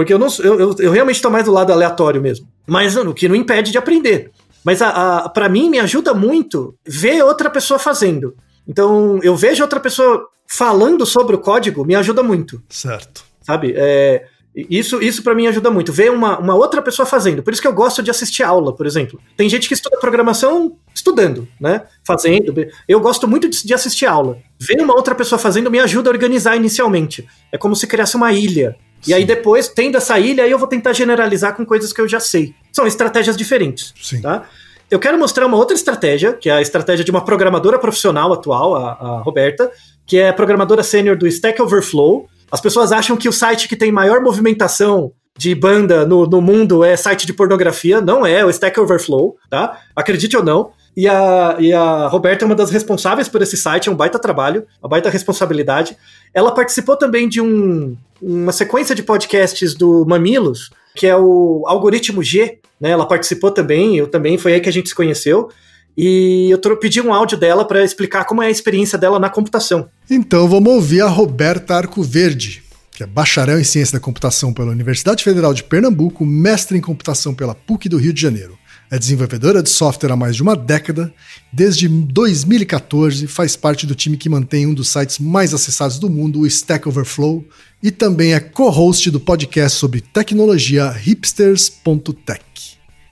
Porque eu, não, eu, eu, eu realmente estou mais do lado aleatório mesmo. Mas o que não impede de aprender. Mas a, a, para mim me ajuda muito ver outra pessoa fazendo. Então, eu vejo outra pessoa falando sobre o código, me ajuda muito Certo. sabe? É, isso isso para mim ajuda muito. Ver uma, uma outra pessoa fazendo. Por isso que eu gosto de assistir aula, por exemplo. Tem gente que estuda programação estudando, né? Fazendo. Eu gosto muito de, de assistir aula. Ver uma outra pessoa fazendo me ajuda a organizar inicialmente. É como se criasse uma ilha. E aí depois, tendo essa ilha, aí eu vou tentar generalizar com coisas que eu já sei. São estratégias diferentes, Sim. tá? Eu quero mostrar uma outra estratégia, que é a estratégia de uma programadora profissional atual, a, a Roberta, que é programadora sênior do Stack Overflow. As pessoas acham que o site que tem maior movimentação de banda no, no mundo é site de pornografia. Não é, é o Stack Overflow, tá? Acredite ou não. E a, e a Roberta é uma das responsáveis por esse site, é um baita trabalho, uma baita responsabilidade. Ela participou também de um, uma sequência de podcasts do Mamilos, que é o Algoritmo G, né? Ela participou também, eu também, foi aí que a gente se conheceu. E eu pedi um áudio dela para explicar como é a experiência dela na computação. Então vamos ouvir a Roberta Arcoverde, que é bacharel em ciência da computação pela Universidade Federal de Pernambuco, mestre em computação pela PUC do Rio de Janeiro. É desenvolvedora de software há mais de uma década. Desde 2014 faz parte do time que mantém um dos sites mais acessados do mundo, o Stack Overflow, e também é co-host do podcast sobre tecnologia hipsters.tech.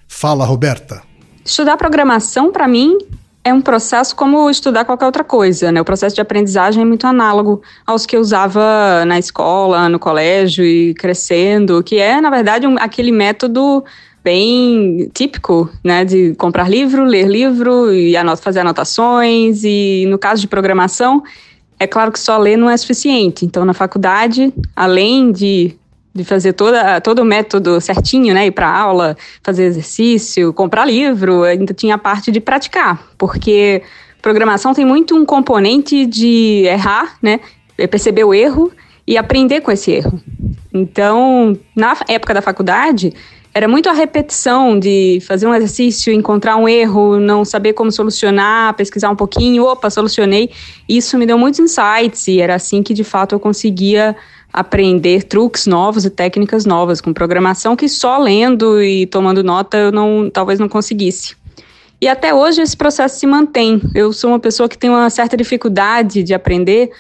Fala, Roberta. Estudar programação, para mim, é um processo como estudar qualquer outra coisa, né? O processo de aprendizagem é muito análogo aos que eu usava na escola, no colégio e crescendo, que é, na verdade, um, aquele método bem típico, né, de comprar livro, ler livro e anot fazer anotações e no caso de programação, é claro que só ler não é suficiente. Então, na faculdade, além de, de fazer toda, todo o método certinho, né, ir para aula, fazer exercício, comprar livro, ainda tinha a parte de praticar, porque programação tem muito um componente de errar, né, perceber o erro e aprender com esse erro. Então, na época da faculdade, era muito a repetição de fazer um exercício, encontrar um erro, não saber como solucionar, pesquisar um pouquinho, opa, solucionei. Isso me deu muitos insights e era assim que de fato eu conseguia aprender truques novos e técnicas novas com programação que só lendo e tomando nota eu não talvez não conseguisse. E até hoje esse processo se mantém. Eu sou uma pessoa que tem uma certa dificuldade de aprender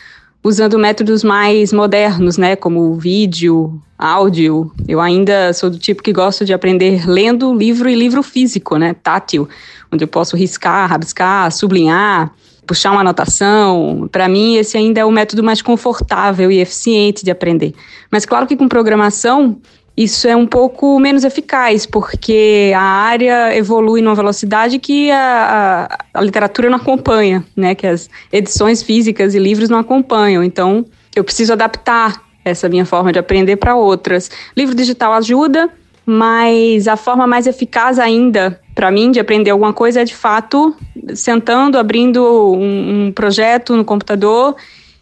usando métodos mais modernos, né, como vídeo, áudio. Eu ainda sou do tipo que gosto de aprender lendo livro e livro físico, né, tátil, onde eu posso riscar, rabiscar, sublinhar, puxar uma anotação. Para mim, esse ainda é o método mais confortável e eficiente de aprender. Mas claro que com programação isso é um pouco menos eficaz, porque a área evolui numa velocidade que a, a, a, literatura não acompanha, né? Que as edições físicas e livros não acompanham. Então, eu preciso adaptar essa minha forma de aprender para outras. Livro digital ajuda, mas a forma mais eficaz ainda para mim de aprender alguma coisa é de fato sentando, abrindo um, um projeto no computador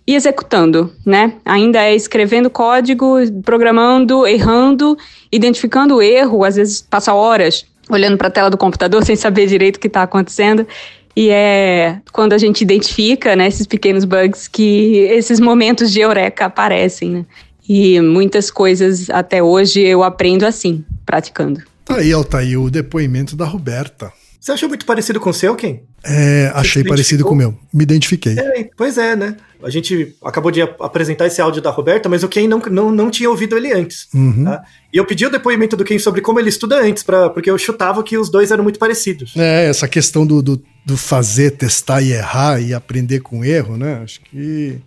e executando, né? Ainda é escrevendo código, programando, errando, identificando o erro, às vezes passa horas olhando para a tela do computador sem saber direito o que está acontecendo. E é quando a gente identifica né, esses pequenos bugs que esses momentos de eureka aparecem, né? E muitas coisas até hoje eu aprendo assim, praticando. Tá aí, Altair, o depoimento da Roberta. Você achou muito parecido com o seu, Ken? É, achei parecido com o meu. Me identifiquei. É, pois é, né? A gente acabou de apresentar esse áudio da Roberta, mas o Ken não, não, não tinha ouvido ele antes. Uhum. Tá? E eu pedi o depoimento do Ken sobre como ele estuda antes, pra, porque eu chutava que os dois eram muito parecidos. É, essa questão do, do, do fazer, testar e errar e aprender com erro, né? Acho que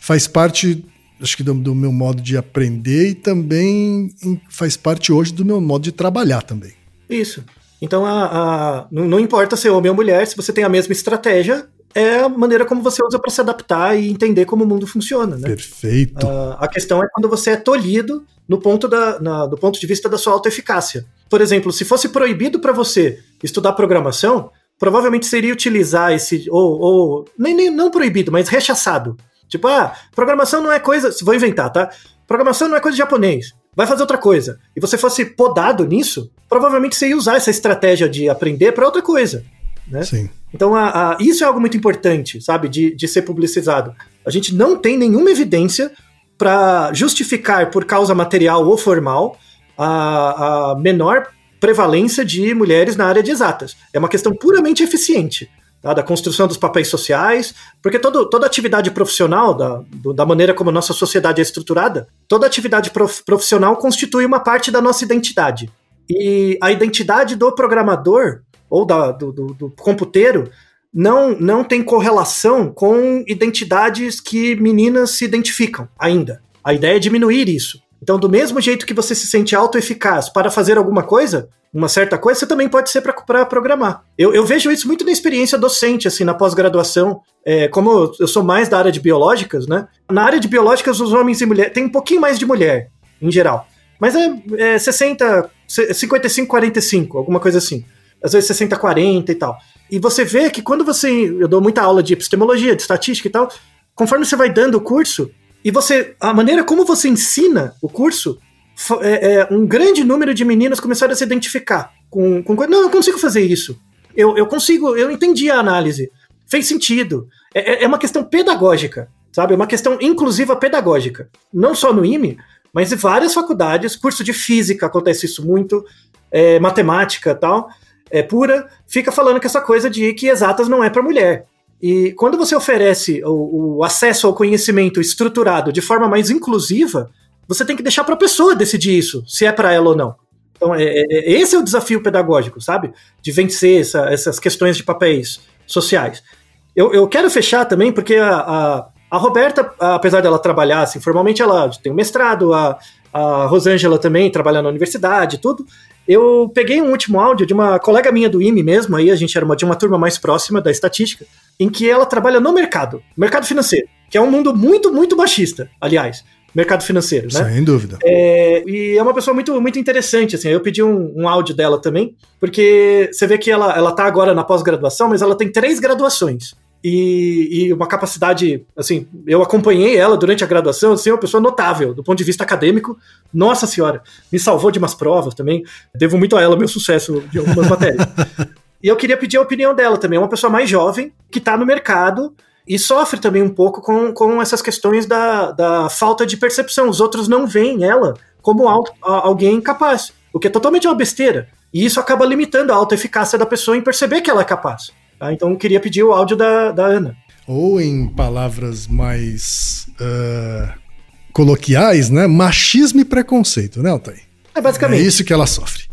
faz parte acho que do, do, meu modo de aprender e também faz parte hoje do meu modo de trabalhar também. Isso. Então, a, a, não, não, importa ser homem ou mulher, se você tem a mesma estratégia, é a maneira como você usa para se adaptar e entender como o mundo funciona. Né? Perfeito. A, a questão é quando você é tolhido no ponto da, na, do ponto de vista da sua autoeficácia. Por exemplo, se fosse proibido para você estudar programação, provavelmente seria utilizar esse. Ou, ou nem, nem não proibido, mas rechaçado. Tipo, ah, programação não é coisa. Vou inventar, tá? Programação não é coisa de japonês vai fazer outra coisa, e você fosse podado nisso, provavelmente você ia usar essa estratégia de aprender para outra coisa. Né? Sim. Então, a, a, isso é algo muito importante, sabe, de, de ser publicizado. A gente não tem nenhuma evidência para justificar, por causa material ou formal, a, a menor prevalência de mulheres na área de exatas. É uma questão puramente eficiente tá? da construção dos papéis sociais, porque todo, toda atividade profissional, da, do, da maneira como a nossa sociedade é estruturada, toda atividade prof, profissional constitui uma parte da nossa identidade. E a identidade do programador ou da, do, do, do computeiro não, não tem correlação com identidades que meninas se identificam ainda. A ideia é diminuir isso. Então, do mesmo jeito que você se sente autoeficaz para fazer alguma coisa, uma certa coisa, você também pode ser para programar. Eu, eu, vejo isso muito na experiência docente, assim, na pós-graduação. É, como eu sou mais da área de biológicas, né? Na área de biológicas, os homens e mulheres. Tem um pouquinho mais de mulher, em geral. Mas é, é 60, 55, 45, alguma coisa assim. Às vezes 60, 40 e tal. E você vê que quando você. Eu dou muita aula de epistemologia, de estatística e tal. Conforme você vai dando o curso, e você. A maneira como você ensina o curso, é, é, um grande número de meninas começaram a se identificar com. com não, eu consigo fazer isso. Eu, eu consigo, eu entendi a análise. Fez sentido. É, é, é uma questão pedagógica, sabe? É uma questão inclusiva pedagógica. Não só no IME, mas em várias faculdades, curso de física acontece isso muito, é, matemática tal é, pura, fica falando que essa coisa de que exatas não é para mulher. E quando você oferece o, o, acesso ao conhecimento estruturado de forma mais inclusiva, você tem que deixar para a pessoa decidir isso, se é para ela ou não. Então, é, é, é, esse é o desafio pedagógico, sabe? De vencer essa, essas questões de papéis sociais. Eu, eu quero fechar também, porque a, a, a, Roberta, apesar dela trabalhar assim, formalmente, ela tem um mestrado, a, a Rosângela também trabalha na universidade, tudo. Eu peguei um último áudio de uma colega minha do IME mesmo, aí a gente era uma, de uma turma mais próxima da estatística, em que ela trabalha no mercado, mercado financeiro, que é um mundo muito, muito machista, aliás, mercado financeiro, né? Sem dúvida. É, e é uma pessoa muito, muito interessante, assim, eu pedi um, um áudio dela também, porque você vê que ela, ela tá agora na pós-graduação, mas ela tem três graduações e, e, uma capacidade, assim, eu acompanhei ela durante a graduação, assim, uma pessoa notável do ponto de vista acadêmico. Nossa senhora, me salvou de umas provas também. Devo muito a ela meu sucesso de algumas matérias. E eu queria pedir a opinião dela também, uma pessoa mais jovem que está no mercado e sofre também um pouco com, com essas questões da, da falta de percepção. Os outros não veem ela como al, alguém capaz, o que é totalmente uma besteira. E isso acaba limitando a autoeficácia da pessoa em perceber que ela é capaz. Tá? Então eu queria pedir o áudio da, da Ana. Ou em palavras mais uh, coloquiais, né? Machismo e preconceito, né, Altair? É basicamente. É isso que ela sofre.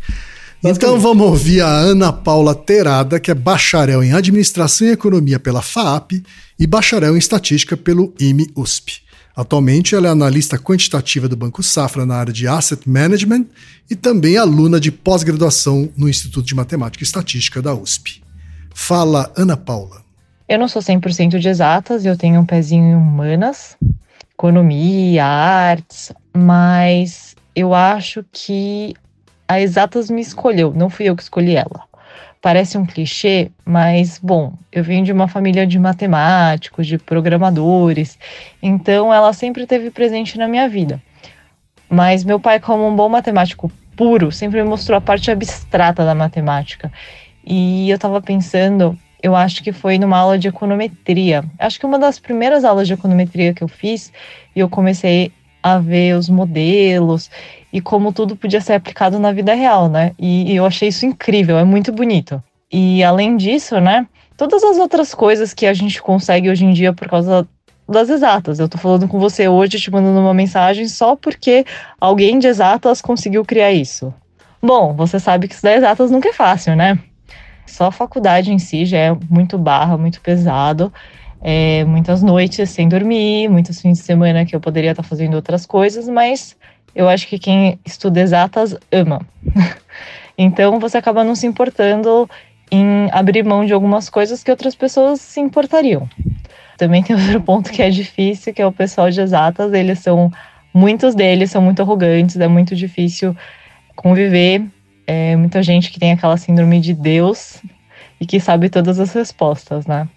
Então vamos ouvir a Ana Paula Terada, que é bacharel em Administração e Economia pela FAAP e bacharel em Estatística pelo IME USP. Atualmente ela é analista quantitativa do Banco Safra na área de Asset Management e também aluna de pós-graduação no Instituto de Matemática e Estatística da USP. Fala, Ana Paula. Eu não sou 100% de exatas, eu tenho um pezinho em humanas, economia, artes, mas eu acho que a exatas me escolheu, não fui eu que escolhi ela. Parece um clichê, mas bom, eu venho de uma família de matemáticos, de programadores, então ela sempre teve presente na minha vida. Mas meu pai, como um bom matemático puro, sempre me mostrou a parte abstrata da matemática. E eu estava pensando, eu acho que foi numa aula de econometria. Acho que uma das primeiras aulas de econometria que eu fiz, e eu comecei a ver os modelos e como tudo podia ser aplicado na vida real, né? E, e eu achei isso incrível, é muito bonito. E além disso, né, todas as outras coisas que a gente consegue hoje em dia por causa das exatas. Eu tô falando com você hoje, te mandando uma mensagem só porque alguém de exatas conseguiu criar isso. Bom, você sabe que estudar exatas nunca é fácil, né? Só a faculdade em si já é muito barra, muito pesado. É, muitas noites sem dormir, muitos fins de semana que eu poderia estar fazendo outras coisas, mas eu acho que quem estuda exatas ama. então você acaba não se importando em abrir mão de algumas coisas que outras pessoas se importariam. Também tem outro ponto que é difícil, que é o pessoal de exatas, eles são muitos deles são muito arrogantes, é muito difícil conviver é, muita gente que tem aquela síndrome de Deus e que sabe todas as respostas, né?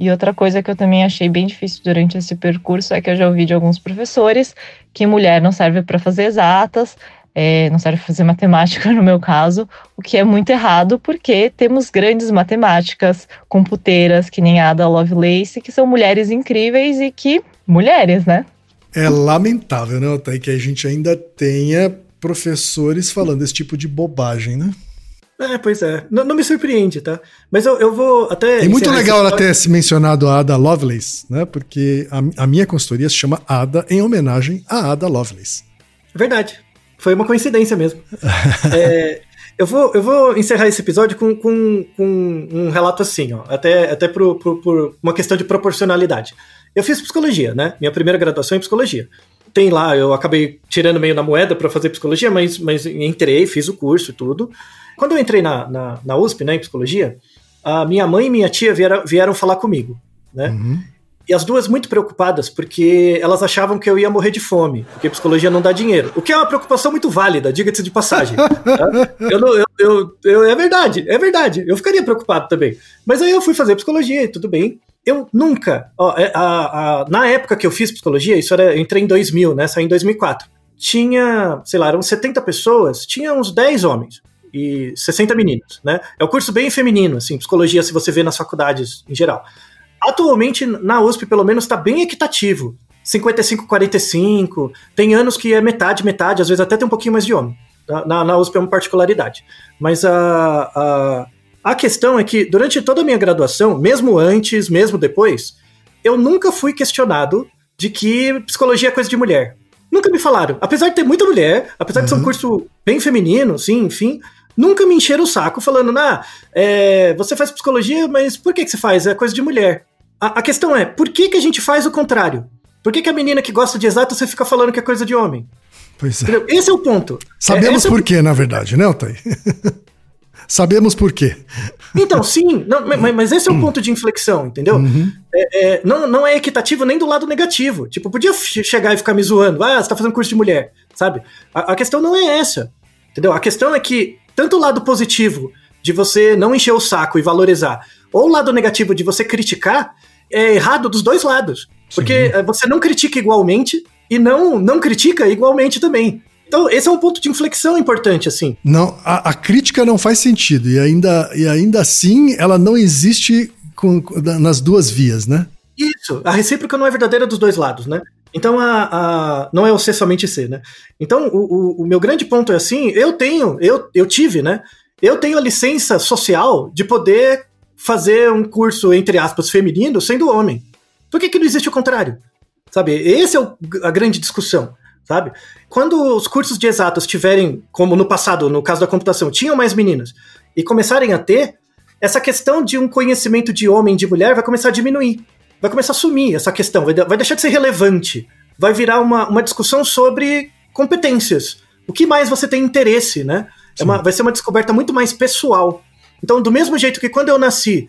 E outra coisa que eu também achei bem difícil durante esse percurso é que eu já ouvi de alguns professores que mulher não serve para fazer exatas, é, não serve para fazer matemática no meu caso, o que é muito errado porque temos grandes matemáticas, computeiras, que nem a Ada Lovelace, que são mulheres incríveis e que. mulheres, né? É lamentável, né, Otay, que a gente ainda tenha professores falando esse tipo de bobagem, né? É, pois é. Não, não me surpreende, tá? Mas eu, eu vou até. É muito legal ela ter se mencionado a Ada Lovelace, né? Porque a, a minha consultoria se chama Ada em homenagem a Ada Lovelace. Verdade. Foi uma coincidência mesmo. é, eu, vou, eu vou encerrar esse episódio com, com, com um relato assim, ó. Até, até por, por, por uma questão de proporcionalidade. Eu fiz psicologia, né? Minha primeira graduação em psicologia. Tem lá, eu acabei tirando meio na moeda para fazer psicologia, mas, mas entrei, fiz o curso e tudo. Quando eu entrei na, na, na USP, né, em psicologia, a minha mãe e minha tia vieram, vieram falar comigo, né? Uhum. E as duas muito preocupadas, porque elas achavam que eu ia morrer de fome, porque psicologia não dá dinheiro. O que é uma preocupação muito válida, diga-se de passagem. Tá? eu, não, eu, eu, eu, é verdade, é verdade. Eu ficaria preocupado também. Mas aí eu fui fazer psicologia e tudo bem. Eu nunca, ó, é, a, a, na época que eu fiz psicologia, isso era, eu entrei em 2000, né, saí em 2004, tinha, sei lá, eram 70 pessoas, tinha uns 10 homens e 60 meninos, né? É um curso bem feminino, assim, psicologia, se você vê nas faculdades em geral. Atualmente, na USP, pelo menos, está bem equitativo. 55-45, tem anos que é metade, metade, às vezes até tem um pouquinho mais de homem. Na, na USP é uma particularidade. Mas a, a, a questão é que, durante toda a minha graduação, mesmo antes, mesmo depois, eu nunca fui questionado de que psicologia é coisa de mulher. Nunca me falaram. Apesar de ter muita mulher, apesar uhum. de ser um uhum. curso bem feminino, sim, enfim, nunca me encheram o saco falando, ah, é, você faz psicologia, mas por que, que você faz? É coisa de mulher. A, a questão é, por que, que a gente faz o contrário? Por que, que a menina que gosta de exato você fica falando que é coisa de homem? Pois é. Esse é o ponto. Sabemos é, por é quê, na verdade, né, Otay? Sabemos por quê. Então, sim, não, mas, mas, esse é o ponto de inflexão, entendeu? Uhum. É, é, não, não é equitativo nem do lado negativo. Tipo, podia chegar e ficar me zoando, ah, você tá fazendo curso de mulher, sabe? A, a questão não é essa, entendeu? A questão é que tanto o lado positivo de você não encher o saco e valorizar, ou o lado negativo de você criticar, é errado dos dois lados. Porque Sim. você não critica igualmente e não, não critica igualmente também. Então, esse é um ponto de inflexão importante, assim. Não, a, a crítica não faz sentido, e ainda, e ainda assim ela não existe com, nas duas vias, né? Isso, a recíproca não é verdadeira dos dois lados, né? Então, a, a, não é o ser somente ser, né? Então, o, o, o, meu grande ponto é assim, eu tenho, eu, eu tive, né? Eu tenho a licença social de poder fazer um curso, entre aspas, feminino sendo homem. Por que, que não existe o contrário? Sabe, esse é o, a grande discussão sabe? Quando os cursos de exatas tiverem, como no passado, no caso da computação, tinham mais meninas, e começarem a ter, essa questão de um conhecimento de homem e de mulher vai começar a diminuir. Vai começar a sumir essa questão, vai, vai deixar de ser relevante. Vai virar uma, uma discussão sobre competências. O que mais você tem interesse, né? É uma, vai ser uma descoberta muito mais pessoal. Então, do mesmo jeito que quando eu nasci,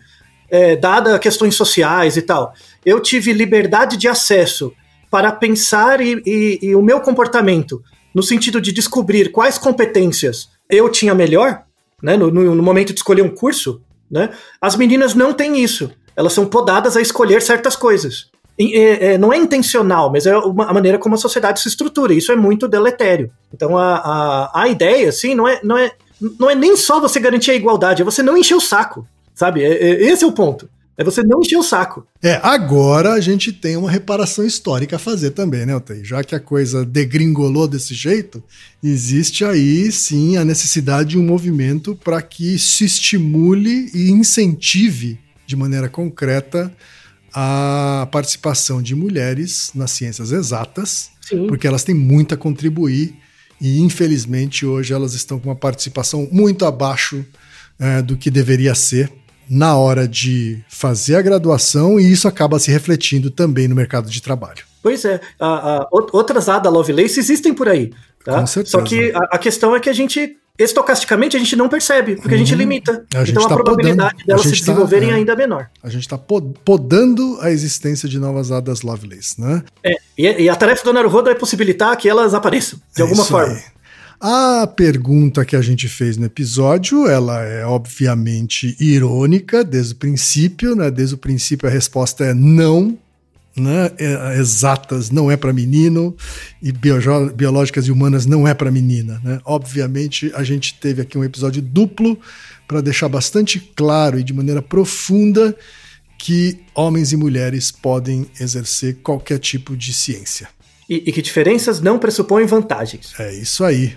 é, dada questões sociais e tal, eu tive liberdade de acesso para pensar e, e, e o meu comportamento no sentido de descobrir quais competências eu tinha melhor, né, no, no, momento de escolher um curso, né, as meninas não têm isso. Elas são podadas a escolher certas coisas. E, é, é, não é intencional, mas é uma, a maneira como a sociedade se estrutura. Isso é muito deletério. Então a, a, a ideia, assim, não é, não, é, não é nem só você garantir a igualdade, é você não encher o saco, sabe? É, é, esse é o ponto. É você não encher o saco. É, agora a gente tem uma reparação histórica a fazer também, né, Otei? Já que a coisa degringolou desse jeito, existe aí sim a necessidade de um movimento para que se estimule e incentive de maneira concreta a participação de mulheres nas ciências exatas, sim. porque elas têm muito a contribuir e infelizmente hoje elas estão com uma participação muito abaixo é, do que deveria ser na hora de fazer a graduação e isso acaba se refletindo também no mercado de trabalho. Pois é, a, a, outras ADA Lovelace existem por aí. Tá? Com certeza. Só que a, a, questão é que a gente, estocasticamente, a gente não percebe, porque a gente uhum. limita. A gente então tá a probabilidade podando, delas se tá, desenvolverem tá, é, ainda é menor. A gente está podando a existência de novas ADAs Lovelace, né? É, e, e a tarefa do Naruhodo é possibilitar que elas apareçam, de é alguma forma. Aí. A pergunta que a gente fez no episódio, ela é obviamente irônica desde o princípio, né? Desde o princípio a resposta é não, né? É, exatas não é para menino e biológicas e humanas não é para menina, né? Obviamente a gente teve aqui um episódio duplo para deixar bastante claro e de maneira profunda que homens e mulheres podem exercer qualquer tipo de ciência. E, e que diferenças não pressupõem vantagens. É isso aí.